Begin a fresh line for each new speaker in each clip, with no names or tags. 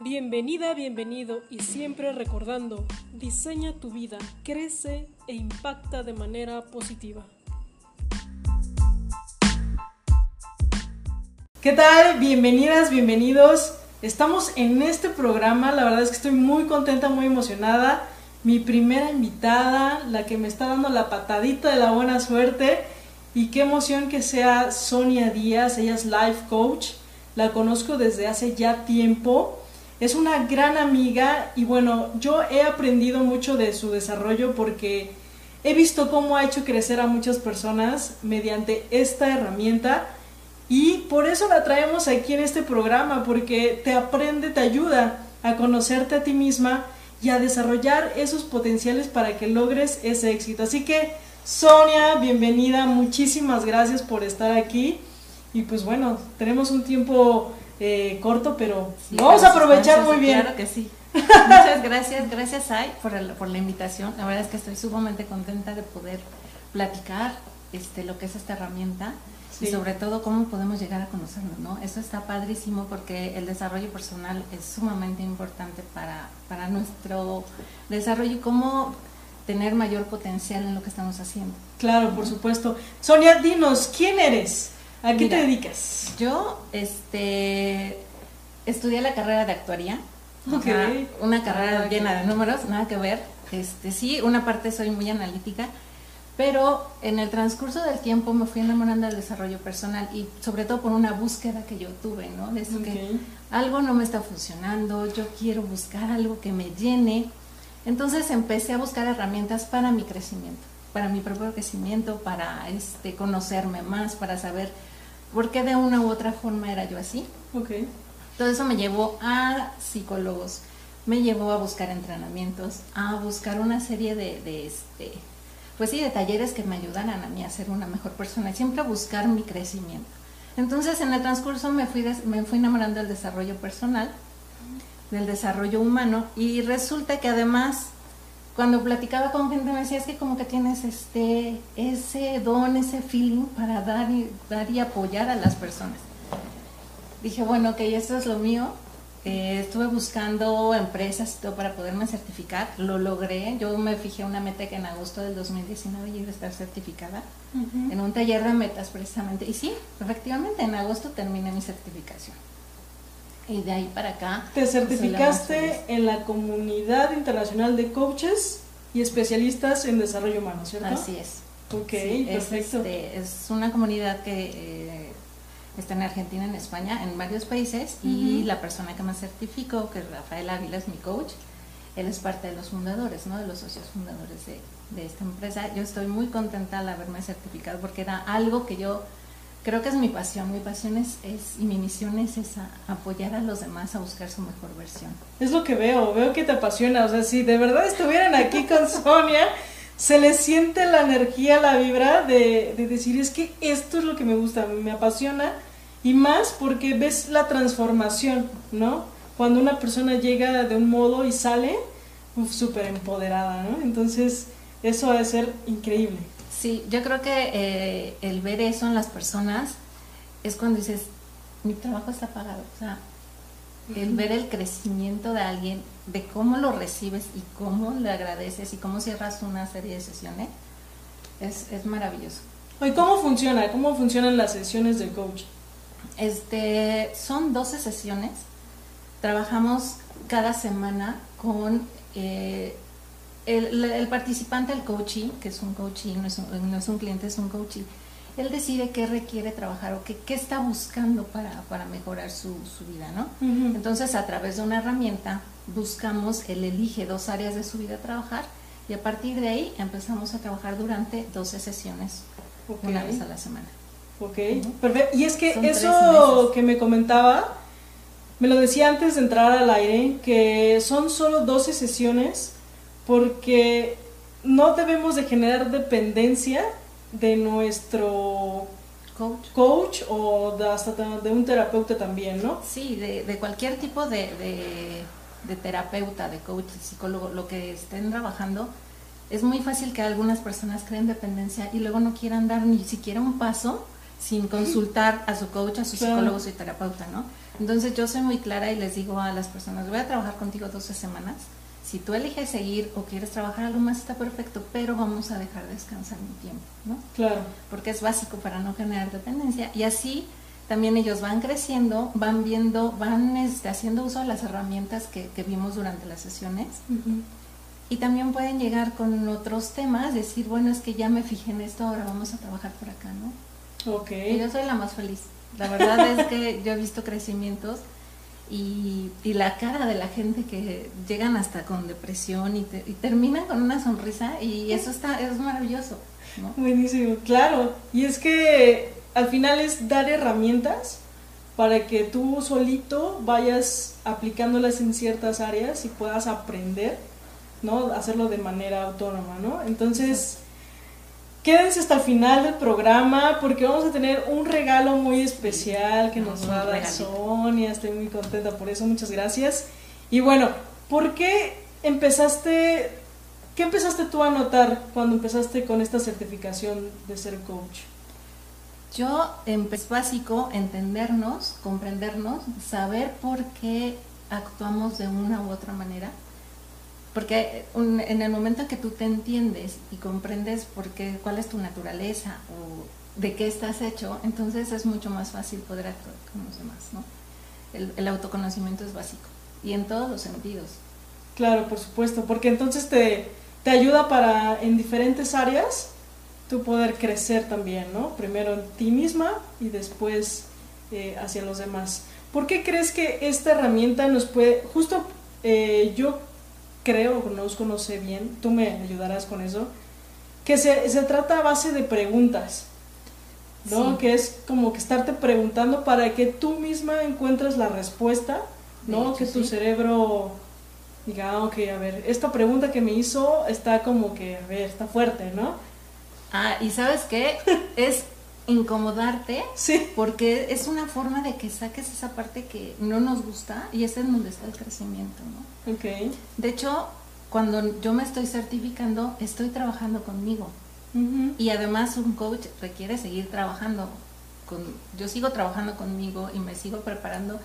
Bienvenida, bienvenido y siempre recordando, diseña tu vida, crece e impacta de manera positiva. ¿Qué tal? Bienvenidas, bienvenidos. Estamos en este programa, la verdad es que estoy muy contenta, muy emocionada. Mi primera invitada, la que me está dando la patadita de la buena suerte. Y qué emoción que sea Sonia Díaz, ella es life coach. La conozco desde hace ya tiempo es una gran amiga y bueno, yo he aprendido mucho de su desarrollo porque he visto cómo ha hecho crecer a muchas personas mediante esta herramienta y por eso la traemos aquí en este programa porque te aprende, te ayuda a conocerte a ti misma y a desarrollar esos potenciales para que logres ese éxito. Así que Sonia, bienvenida, muchísimas gracias por estar aquí y pues bueno, tenemos un tiempo eh, corto, pero vamos a aprovechar muy bien.
Claro que sí. Muchas gracias, gracias Ay por, por la invitación. La verdad es que estoy sumamente contenta de poder platicar este, lo que es esta herramienta y sobre todo cómo podemos llegar a conocernos, ¿no? Eso está padrísimo porque el desarrollo personal es sumamente importante para, para nuestro desarrollo y cómo tener mayor potencial en lo que estamos haciendo.
Claro, por supuesto. Sonia, dinos, ¿quién eres? ¿A qué te dedicas?
Yo este, estudié la carrera de actuaría. una carrera ah, llena de números, nada que ver. Este, sí, una parte soy muy analítica, pero en el transcurso del tiempo me fui enamorando del desarrollo personal y sobre todo por una búsqueda que yo tuve, ¿no? De que algo no me está funcionando, yo quiero buscar algo que me llene. Entonces empecé a buscar herramientas para mi crecimiento, para mi propio crecimiento, para este, conocerme más, para saber porque de una u otra forma era yo así.
Okay.
Todo eso me llevó a psicólogos, me llevó a buscar entrenamientos, a buscar una serie de, de este, pues sí, de talleres que me ayudaran a mí a ser una mejor persona siempre a buscar mi crecimiento. Entonces, en el transcurso me fui, me fui enamorando del desarrollo personal, del desarrollo humano y resulta que además cuando platicaba con gente me decía, es que como que tienes este, ese don, ese feeling para dar y, dar y apoyar a las personas. Dije, bueno, ok, esto es lo mío. Eh, estuve buscando empresas y todo para poderme certificar, lo logré. Yo me fijé una meta que en agosto del 2019 iba a estar certificada en un taller de metas precisamente. Y sí, efectivamente, en agosto terminé mi certificación. Y de ahí para acá.
Te pues, certificaste en la comunidad internacional de coaches y especialistas en desarrollo humano, ¿cierto?
Así es.
Ok, perfecto.
Este, es, una comunidad que eh, está en Argentina, en España, en varios países. Y la persona que me certificó, que es Rafael Ávila, es mi coach. Él es parte de los fundadores, ¿no? De los socios fundadores de, de esta empresa. Yo estoy muy contenta al haberme certificado porque era algo que yo creo que es mi pasión. Mi pasión es, y mi misión es esa, apoyar a los demás a buscar su mejor versión.
Es lo que veo, veo que te apasiona. O sea, si de verdad estuvieran aquí con Sonia, se le siente la energía, la vibra de, de decir, es que esto es lo que me gusta, me apasiona. Y más porque ves la transformación, ¿no? Cuando una persona llega de un modo y sale, súper empoderada, ¿no? Entonces, eso va a ser increíble.
Sí, yo creo que eh, el ver eso en las personas es cuando dices, mi trabajo está pagado. O sea, el ver el crecimiento de alguien, de cómo lo recibes y cómo le agradeces y cómo cierras una serie de sesiones, es, es maravilloso.
¿Y cómo funciona? ¿Cómo funcionan las sesiones del coach?
Este, son 12 sesiones. Trabajamos cada semana con eh, el, participante del coaching, que es un coaching, no es un, no es un cliente, es un coaching, él decide qué requiere trabajar o qué, qué está buscando para, para mejorar su, su, vida, ¿no? Entonces, a través de una herramienta, buscamos, él elige dos áreas de su vida a trabajar y a partir de ahí empezamos a trabajar durante 12 sesiones, una vez a la semana.
Ok, perfecto. Y es que eso que me comentaba, me lo decía antes de entrar al aire, que son solo 12 sesiones porque no debemos de generar dependencia de nuestro coach, o de hasta de un terapeuta también, ¿no?
Sí, de, de cualquier tipo de, de, terapeuta, de coach, de psicólogo, lo que estén trabajando, es muy fácil que algunas personas creen dependencia y luego no quieran dar ni siquiera un paso sin consultar a su coach, a su
Claro.
psicólogo, su terapeuta, ¿no? Entonces yo soy muy clara y les digo a las personas, voy a trabajar contigo 12 semanas. Si tú eliges seguir o quieres trabajar algo más, está perfecto, pero vamos a dejar descansar un tiempo, ¿no?
Claro.
porque es básico para no generar dependencia. Y así también ellos van creciendo, van viendo, van este, haciendo uso de las herramientas que, que vimos durante las sesiones y también pueden llegar con otros temas, decir, bueno, es que ya me fijé en esto, ahora vamos a trabajar por acá, ¿no?
Ok.
Y yo soy la más feliz. La verdad es que yo he visto crecimientos y, la cara de la gente que llegan hasta con depresión y, te- y terminan con una sonrisa y eso está es maravilloso.
Buenísimo, claro. Y es que al final es dar herramientas para que tú solito vayas aplicándolas en ciertas áreas y puedas aprender, ¿no? Hacerlo de manera autónoma, ¿no? Entonces, quédense hasta el final del programa porque vamos a tener un regalo muy especial que nos va a dar. Sonia. Estoy muy contenta por eso, muchas gracias. Y bueno, ¿por qué empezaste, qué empezaste tú a notar cuando empezaste con esta certificación de ser coach?
Yo em, es básico entendernos, comprendernos, saber por qué actuamos de una u otra manera. Porque un- en el momento en que tú te entiendes y comprendes por qué, cuál es tu naturaleza o de qué estás hecho, entonces es mucho más fácil poder actuar con los demás, ¿no? El, el autoconocimiento es básico y en todos los sentidos.
Claro, por supuesto, porque entonces te, te ayuda para en diferentes áreas tú poder crecer también, ¿no? Primero en ti misma y después eh, hacia los demás. ¿Por qué crees que esta herramienta nos puede, justo eh, yo creo, conozco, no sé bien, tú me ayudarás con eso, que se, se trata a base de preguntas, ¿no?
Sí.
Que es como que estarte preguntando para que tú misma encuentres la respuesta, ¿no?
hecho,
que tu
sí.
cerebro diga, ah, ok, a ver, esta pregunta que me hizo está como que, a ver, está fuerte, ¿no?
Ah, y sabes qué? es incomodarte
Sí.
porque es una forma de que saques esa parte que no nos gusta y es en donde está el crecimiento, ¿no?
Ok.
De hecho, cuando yo me estoy certificando, estoy trabajando conmigo y además un coach requiere seguir trabajando con yo sigo trabajando conmigo y me sigo preparando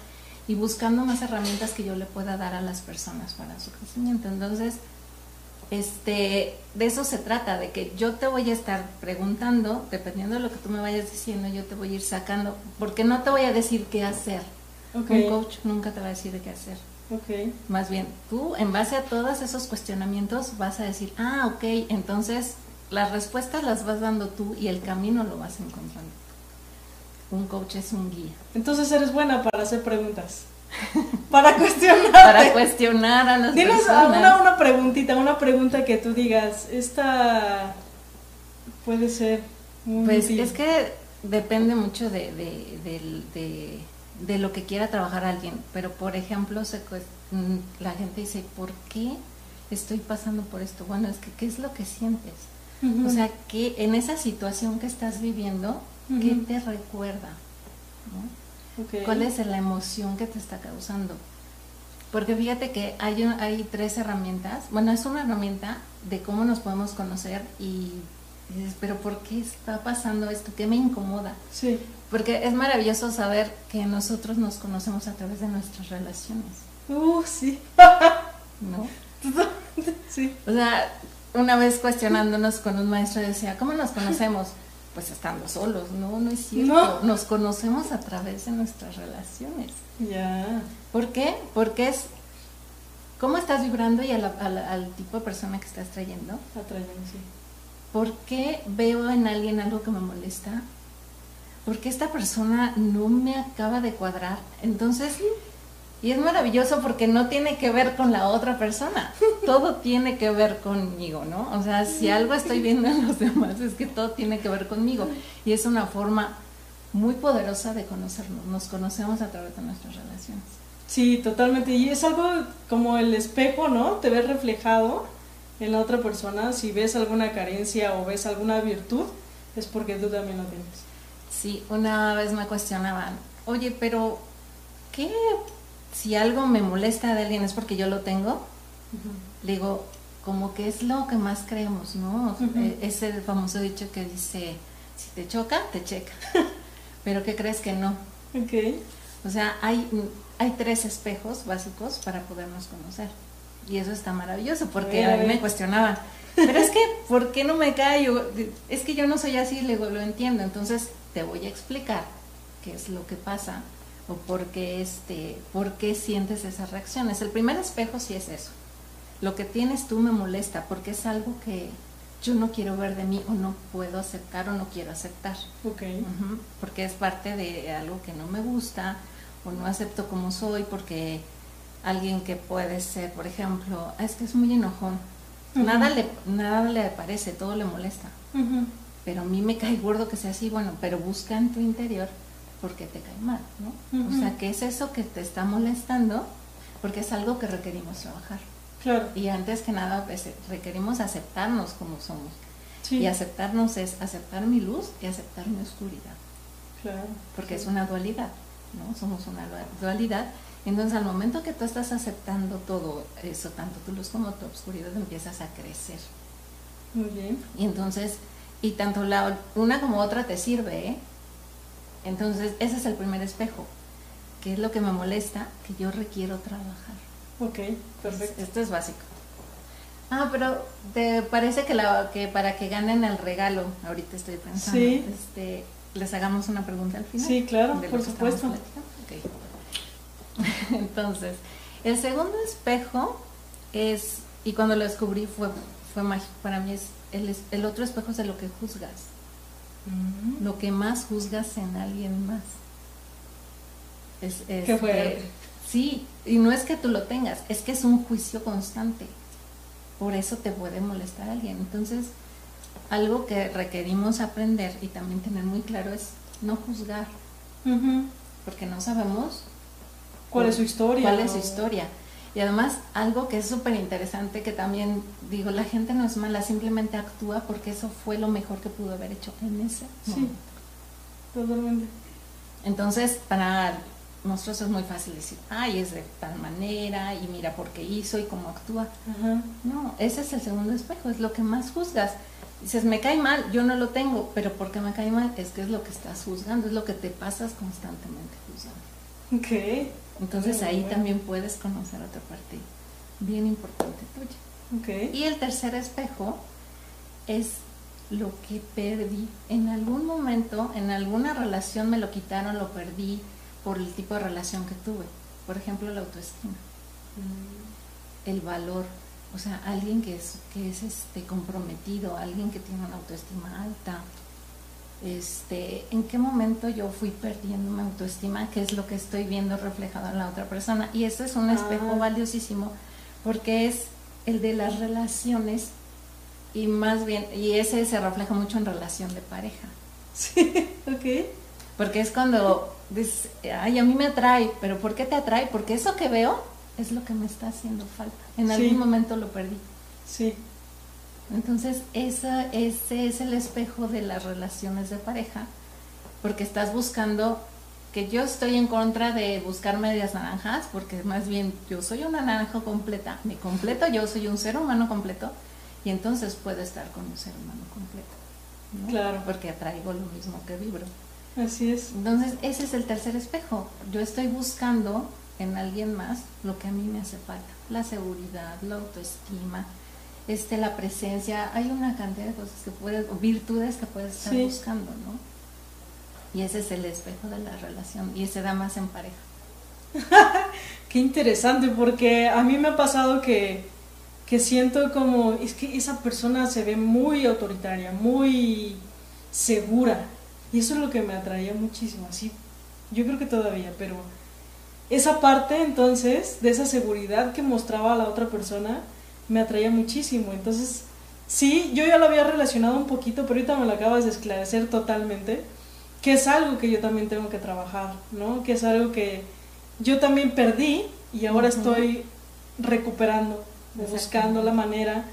y buscando más herramientas que yo le pueda dar a las personas para su crecimiento. Entonces, este, de eso se trata, de que yo te voy a estar preguntando, dependiendo de lo que tú me vayas diciendo, yo te voy a ir sacando, porque no te voy a decir qué hacer. Un coach nunca te va a decir qué hacer. Más bien, tú en base a todos esos cuestionamientos vas a decir, ah, ok, entonces las respuestas las vas dando tú y el camino lo vas encontrando. Un coach es un guía.
Entonces eres buena para hacer preguntas. para cuestionar.
Para cuestionar a las
Dinos
personas.
una, una preguntita, una pregunta que tú digas, esta puede ser muy
Pues
útil.
es que depende mucho de, de, de- de lo que quiera trabajar alguien. Pero, por ejemplo, se la gente dice, ¿por qué estoy pasando por esto? Bueno, es que, ¿qué es lo que sientes? O sea, que en esa situación que estás viviendo, ¿qué
Ujú.
te recuerda? ¿no? ¿Cuál es la emoción que te está causando? Porque fíjate que hay, hay tres herramientas. Bueno, es una herramienta de cómo nos podemos conocer y dices, pero ¿por qué está pasando esto? ¿Qué me incomoda?
Sí.
Porque es maravilloso saber que nosotros nos conocemos a través de nuestras relaciones,
Uh, sí.
¿no?
sí.
O sea, una vez cuestionándonos con un maestro decía, ¿cómo nos conocemos? Pues estando solos, no, no es cierto.
No.
Nos conocemos a través de nuestras relaciones.
Ya.
¿Por qué? Porque es cómo estás vibrando y a la- a la- al tipo de persona que estás trayendo.
Atrayendo, sí.
¿Por qué veo en alguien algo que me molesta? ¿Por qué esta persona no me acaba de cuadrar? Entonces, y es maravilloso porque no tiene que ver con la otra persona, todo tiene que ver conmigo, ¿no? O sea, si algo estoy viendo en los demás es que todo tiene que ver conmigo y es una forma muy poderosa de conocernos, nos conocemos a través de nuestras relaciones.
Sí, totalmente. Y es algo como el espejo, ¿no? Te ves reflejado en la otra persona. Si ves alguna carencia o ves alguna virtud, es porque tú también lo tienes.
Sí, una vez me cuestionaban, oye, pero ¿qué si algo me molesta de alguien es porque yo lo tengo? Le digo, como que es lo que más creemos, ¿no? Eh, Es el famoso dicho que dice, si te choca, te checa. Pero ¿qué crees que no?
Ok.
O sea, hay, hay tres espejos básicos para podernos conocer. Y eso está maravilloso, porque a mí me cuestionaban, pero es que, ¿por qué no me callo? Es que yo no soy así, le lo entiendo. Entonces, te voy a explicar qué es lo que pasa o por qué, este, por qué sientes esas reacciones. El primer espejo sí es eso. Lo que tienes tú me molesta porque es algo que yo no quiero ver de mí o no puedo aceptar o no quiero aceptar.
Ok.
porque es parte de algo que no me gusta o no acepto como soy porque alguien que puede ser, por ejemplo, es que es muy enojón. Nada le nada le parece, todo le molesta. Pero a mí me cae gordo que sea así, bueno, pero busca en tu interior porque te cae mal, ¿no? O sea, ¿qué es eso que te está molestando? Porque es algo que requerimos trabajar.
Claro.
Y antes que nada, pues, requerimos aceptarnos como somos. Y aceptarnos es aceptar mi luz y aceptar mi oscuridad.
Claro.
Porque es una dualidad, ¿no? Somos una dualidad. Entonces, al momento que tú estás aceptando todo eso, tanto tu luz como tu oscuridad, empiezas a crecer.
Muy bien.
Y entonces, y tanto la una como otra te sirve, ¿eh? Entonces, ese es el primer espejo, que es lo que me molesta, que yo requiero trabajar.
Ok, perfecto.
Esto es básico. Ah, pero te parece que, la, que para que ganen el regalo, ahorita estoy pensando, este, les hagamos una pregunta al final.
Sí, claro, por supuesto.
Entonces, el segundo espejo es, y cuando lo descubrí fue, fue mágico, para mí es, el, el otro espejo es de lo que juzgas lo que más juzgas en alguien más.
Es, Qué fuerte.
sí, y no es que tú lo tengas, es que es un juicio constante. Por eso te puede molestar a alguien. Entonces, algo que requerimos aprender y también tener muy claro es no juzgar. Porque no sabemos
cuál es su historia.
¿Cuál es su historia? Y además, algo que es súper interesante, que también digo, la gente no es mala, simplemente actúa porque eso fue lo mejor que pudo haber hecho en ese
Sí, totalmente.
Entonces, para nosotros es muy fácil decir, ay, es de tal manera, y mira por qué hizo y cómo actúa. No, ese es el segundo espejo, es lo que más juzgas. Dices, me cae mal, yo no lo tengo, pero ¿por qué me cae mal? Es que es lo que estás juzgando, es lo que te pasas constantemente juzgando.
Ok.
Entonces ahí también puedes conocer otra parte bien importante tuya.
Okay.
Y el tercer espejo es lo que perdí. En algún momento, en alguna relación me lo quitaron, lo perdí por el tipo de relación que tuve. Por ejemplo, la autoestima. Mm. El valor. O sea, alguien que es, que es este comprometido, alguien que tiene una autoestima alta, este, en qué momento yo fui perdiendo mi autoestima, qué es lo que estoy viendo reflejado en la otra persona. Y ese es un espejo ah. valiosísimo porque es el de las relaciones y más bien, y ese se refleja mucho en relación de pareja.
Sí, ok.
Porque es cuando dices, ay, a mí me atrae, pero ¿por qué te atrae? Porque eso que veo es lo que me está haciendo falta. En algún momento lo perdí.
Sí.
Entonces, esa, ese es el espejo de las relaciones de pareja, porque estás buscando, que yo estoy en contra de buscar medias naranjas, porque más bien yo soy una naranja completa, me completo, yo soy un ser humano completo, y entonces puedo estar con un ser humano completo.
Claro.
Porque atraigo lo mismo que vibro.
Así es.
Entonces, ese es el tercer espejo. Yo estoy buscando en alguien más lo que a mí me hace falta. La seguridad, la autoestima, este, la presencia, hay una cantidad de cosas que puedes, virtudes que puedes estar buscando, ¿no? Y ese es el espejo de la relación y ese da más en pareja.
Qué interesante, porque a mí me ha pasado que, que siento como, es que esa persona se ve muy autoritaria, muy segura, y eso es lo que me atraía muchísimo, así, yo creo que todavía, pero esa parte entonces, de esa seguridad que mostraba a la otra persona, me atraía muchísimo. Entonces, sí, yo ya lo había relacionado un poquito, pero ahorita me lo acabas de esclarecer totalmente, que es algo que yo también tengo que trabajar, ¿no? Que es algo que yo también perdí y ahora estoy recuperando, buscando la manera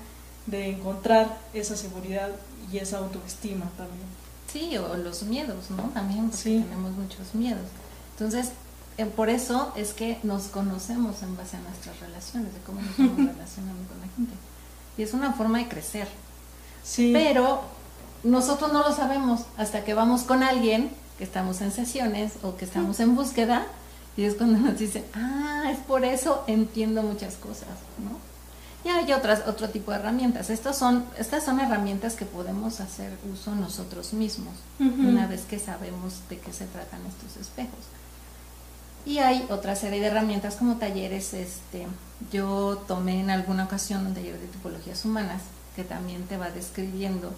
de encontrar esa seguridad y esa autoestima también.
Sí, o los miedos, ¿no? También sí. tenemos muchos miedos. Entonces, por eso es que nos conocemos en base a nuestras relaciones, de cómo nos estamos relacionando con la gente. Y es una forma de crecer.
Sí.
Pero nosotros no lo sabemos hasta que vamos con alguien que estamos en sesiones o que estamos en búsqueda y es cuando nos dicen, ah, es por eso entiendo muchas cosas, ¿no? Y hay otras, otro tipo de herramientas. Estas son, estas son herramientas que podemos hacer uso nosotros mismos, una vez que sabemos de qué se tratan estos espejos. Y hay otra serie de herramientas como talleres, este, yo tomé en alguna ocasión un taller de tipologías humanas que también te va describiendo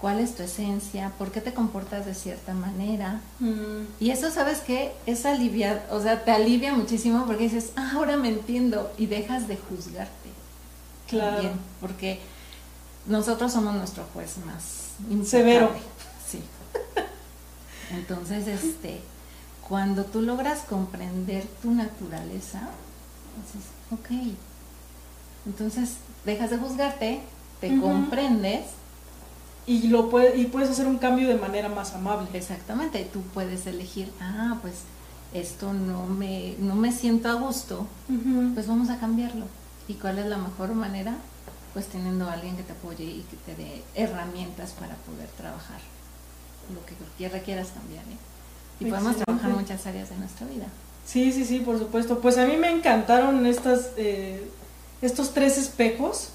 cuál es tu esencia, por qué te comportas de cierta manera. Mm. Y eso, ¿sabes qué? Es aliviar, o sea, te alivia muchísimo porque dices, ah, ahora me entiendo y dejas de juzgarte. Claro. porque nosotros somos nuestro juez más
severo.
Sí. Entonces, este, cuando tú logras comprender tu naturaleza, dices, ok, entonces dejas de juzgarte, te comprendes
y lo puede, y puedes hacer un cambio de manera más amable.
Exactamente, tú puedes elegir, ah, pues esto no me, no me siento a gusto, pues vamos a cambiarlo. ¿Y cuál es la mejor manera? Pues teniendo a alguien que te apoye y que te dé herramientas para poder trabajar lo que requieras cambiar. ¿eh? Y podemos trabajar muchas áreas de nuestra vida.
Sí, sí, sí, por supuesto. Pues a mí me encantaron estas, eh, estos tres espejos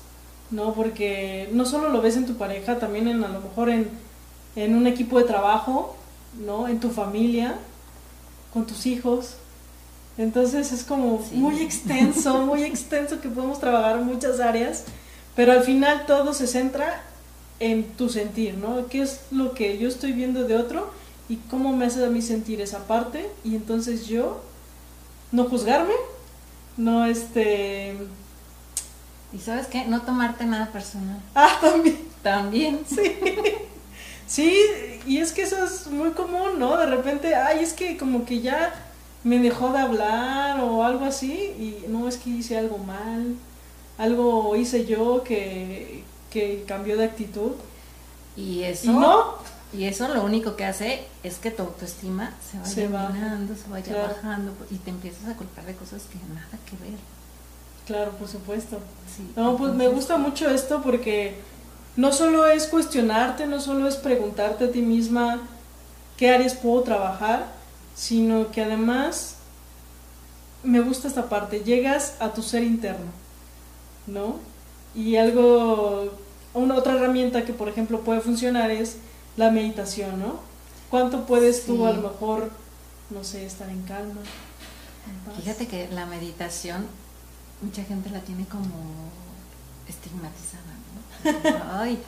¿no? Porque no solo lo ves en tu pareja, también en, a lo mejor en, en un equipo de trabajo, ¿no? En tu familia, con tus hijos. Entonces es como muy extenso, muy extenso que podemos trabajar en muchas áreas, pero al final todo se centra en tu sentir, ¿no? ¿Qué es lo que yo estoy viendo de otro y cómo me hace a mí sentir esa parte? Y entonces yo no juzgarme, no este
y sabes qué, no tomarte nada personal.
Ah, también.
También.
Sí. Sí, y es que eso es muy común, ¿no? De repente, ay, es que como que ya me dejó de hablar o algo así, y no es que hice algo mal, algo hice yo que, que cambió de actitud.
Y eso, no? Y eso lo único que hace es que tu autoestima se vaya se se vaya bajando y te empiezas a culpar de cosas que nada que ver.
Claro, por supuesto. no, pues me gusta mucho esto porque no solo es cuestionarte, no solo es preguntarte a ti misma qué áreas puedo trabajar, sino que además me gusta esta parte, llegas a tu ser interno, ¿no? Y algo, una otra herramienta que por ejemplo puede funcionar es la meditación, ¿no? ¿Cuánto puedes tú a lo mejor, no sé, estar en calma?
Fíjate que la meditación mucha gente la tiene como estigmatizada, ¿no? Ay,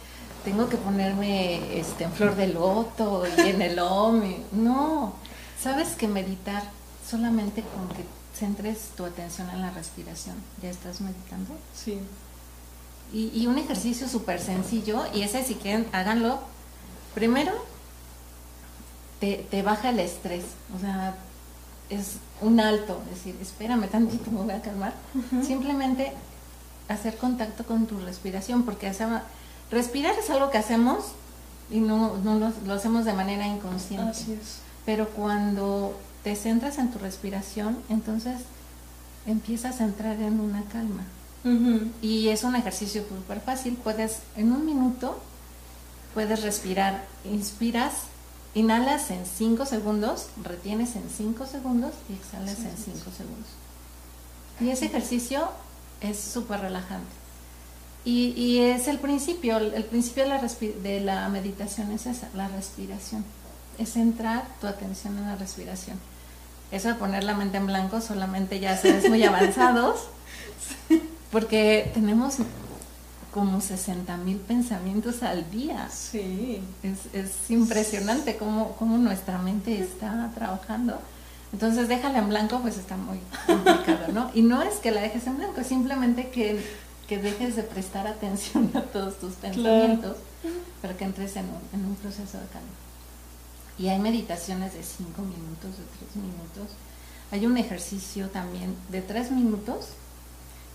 tengo que ponerme este, en flor de loto y en el OMI. No, sabes que meditar solamente con que centres tu atención en la respiración, ¿ya estás meditando?
Sí.
Y, y un ejercicio súper sencillo, y ese si quieren, háganlo. Primero, te, te baja el estrés, o sea, es un alto, decir, espérame tantito, me voy a calmar. Simplemente hacer contacto con tu respiración, porque respirar es algo que hacemos y no, lo, hacemos de manera inconsciente.
Así es.
Pero cuando te centras en tu respiración, entonces empiezas a entrar en una calma. Y es un ejercicio súper fácil. Puedes, en un minuto, puedes respirar. Inspiras Inhalas en 5 segundos, retienes en 5 segundos y exhalas en 5 segundos. Y ese ejercicio es súper relajante. Y, es el principio, el principio de la, de la meditación es esa, la respiración. Es centrar tu atención en la respiración. Eso de poner la mente en blanco solamente ya se muy avanzados, porque tenemos como 60 mil pensamientos al día.
Sí.
Es, impresionante cómo, cómo, nuestra mente está trabajando. Entonces, déjala en blanco, pues está muy complicado, ¿no? Y no es que la dejes en blanco, es simplemente que, que dejes de prestar atención a todos tus pensamientos para que entres en un, en un proceso de calma. Y hay meditaciones de 5 minutos, de 3 minutos. Hay un ejercicio también de 3 minutos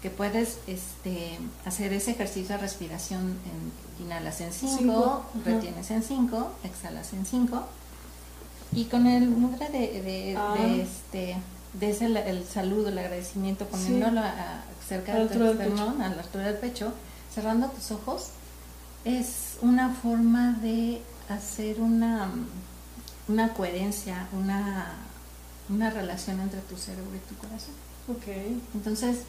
que puedes este, hacer ese ejercicio de respiración, en, inhalas en 5, retienes en 5, exhalas en 5, y con el mudra de, de, ah. este, de ese, el saludo, el agradecimiento, poniéndolo cerca de tu esternón, a la altura del pecho, cerrando tus ojos, es una forma de hacer una una coherencia, una, una relación entre tu cerebro y tu corazón.
Ok.
Entonces,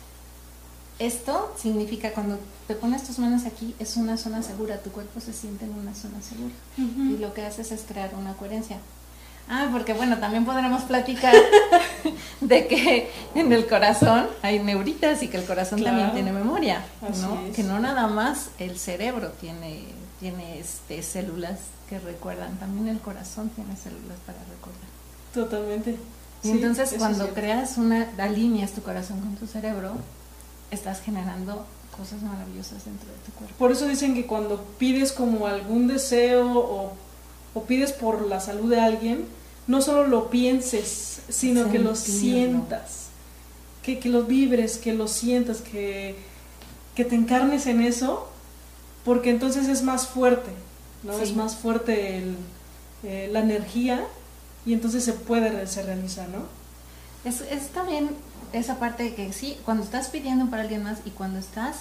esto significa cuando te pones tus manos aquí, es una zona segura, tu cuerpo se siente en una zona segura. Y lo que haces es crear una coherencia. Ah, porque bueno, también podremos platicar de que en el corazón hay neuritas y que el corazón también tiene memoria, ¿no? Que no nada más el cerebro tiene, tiene este, células que recuerdan, también el corazón tiene células para recordar.
Totalmente.
Y entonces cuando creas una, alineas tu corazón con tu cerebro, estás generando cosas maravillosas dentro de tu cuerpo.
Por eso dicen que cuando pides como algún deseo o, o pides por la salud de alguien, no solo lo pienses, sino que lo sientas, que, que, lo vibres, que lo sientas, que, que, te encarnes en eso, porque entonces es más fuerte, ¿no? Es más fuerte el, eh, la energía y entonces se puede, se realiza, ¿no?
Es, es también esa parte de que sí, cuando estás pidiendo para alguien más y cuando estás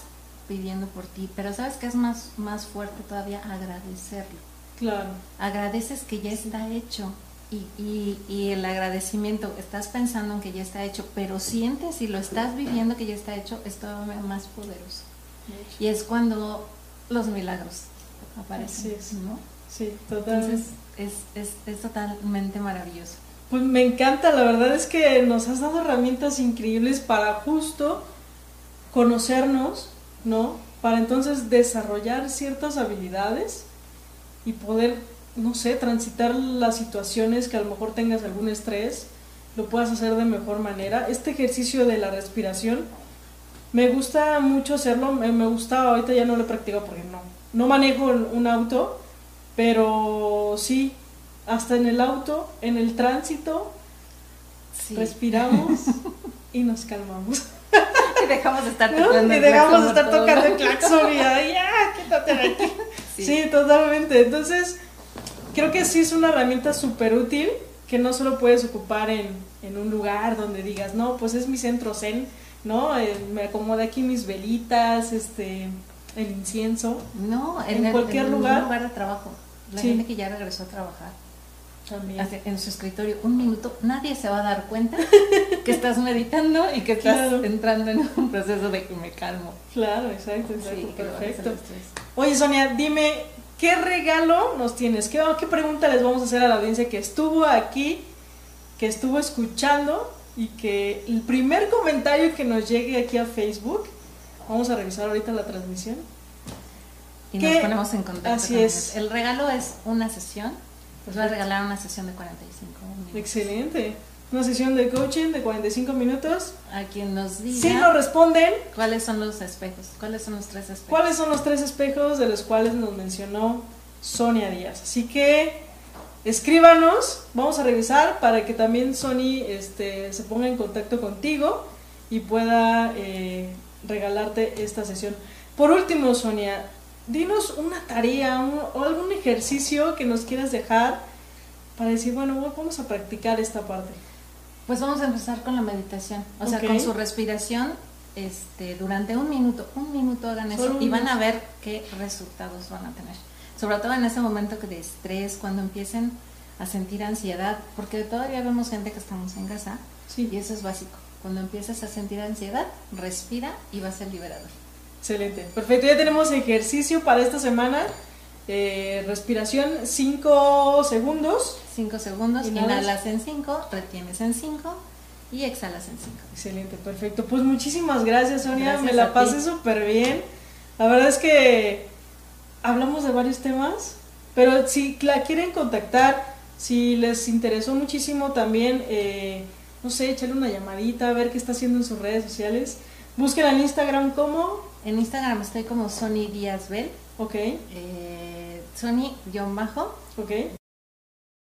pidiendo por ti, pero sabes que es más, más fuerte todavía agradecerlo.
Claro.
Agradeces que ya está hecho, y, y, el agradecimiento, estás pensando en que ya está hecho, pero sientes y lo estás viviendo que ya está hecho, es todavía más poderoso. Y es cuando los milagros aparecen. ¿no?
Sí, totalmente.
Entonces es, es, es totalmente maravilloso.
Pues me encanta, la verdad es que nos has dado herramientas increíbles para justo conocernos, ¿no? Para entonces desarrollar ciertas habilidades y poder no sé, transitar las situaciones que a lo mejor tengas algún estrés, lo puedas hacer de mejor manera. Este ejercicio de la respiración, me gusta mucho hacerlo, me, gusta, ahorita ya no lo practico porque no, no manejo un auto, pero sí, hasta en el auto, en el tránsito, respiramos y nos calmamos.
Y dejamos de estar tocando
Y dejamos de estar tocando el claxon y ya, quítate de aquí. sí, totalmente. Entonces, creo que sí es una herramienta súper útil que no solo puedes ocupar en, en, un lugar donde digas, no, pues es mi centro zen, ¿no? Eh, me acomoda aquí mis velitas, este, el incienso.
No, en, cualquier lugar. En lugar de trabajo. La gente que ya regresó a trabajar.
También.
En su escritorio, un minuto, nadie se va a dar cuenta que estás meditando y que estás entrando en un proceso de que me calmo.
Claro, exacto, exacto. perfecto. Oye, Sonia, dime, ¿Qué regalo nos tienes? ¿Qué, ¿Qué pregunta les vamos a hacer a la audiencia que estuvo aquí, que estuvo escuchando y que el primer comentario que nos llegue aquí a Facebook, vamos a revisar ahorita la transmisión.
Y nos ponemos en contacto.
Así es.
El regalo es una sesión. Pues voy a regalar una sesión de 45 minutos.
Excelente una sesión de coaching de 45 minutos.
A quien nos diga.
Si nos responden.
¿Cuáles son los espejos? ¿Cuáles son los tres espejos?
¿Cuáles son los tres espejos de los cuales nos mencionó Sonia Díaz? Así que escríbanos, vamos a revisar para que también Sony este, se ponga en contacto contigo y pueda eh, regalarte esta sesión. Por último, Sonia, dinos una tarea o algún ejercicio que nos quieras dejar para decir, bueno, vamos a practicar esta parte.
Pues vamos a empezar con la meditación, o sea, con su respiración este, durante un minuto, un minuto hagan eso y van a ver qué resultados van a tener. Sobre todo en ese momento de estrés, cuando empiecen a sentir ansiedad, porque todavía vemos gente que estamos en casa
sí.
y eso es básico. Cuando empiezas a sentir ansiedad, respira y va a ser liberador.
Excelente, perfecto. Ya tenemos ejercicio para esta semana. Eh, respiración 5 segundos.
5 segundos, inhalas en 5, retienes en 5 y exhalas en 5.
Excelente, perfecto. Pues muchísimas gracias, Sonia. Me la pasé súper bien. La verdad es que hablamos de varios temas, pero si la quieren contactar, si les interesó muchísimo también, eh, no sé, echarle una llamadita, a ver qué está haciendo en sus redes sociales. Búsquenla en Instagram como.
En Instagram estoy como Sony Díaz Bell.
Ok.
Eh, Sony-bajo.
Ok.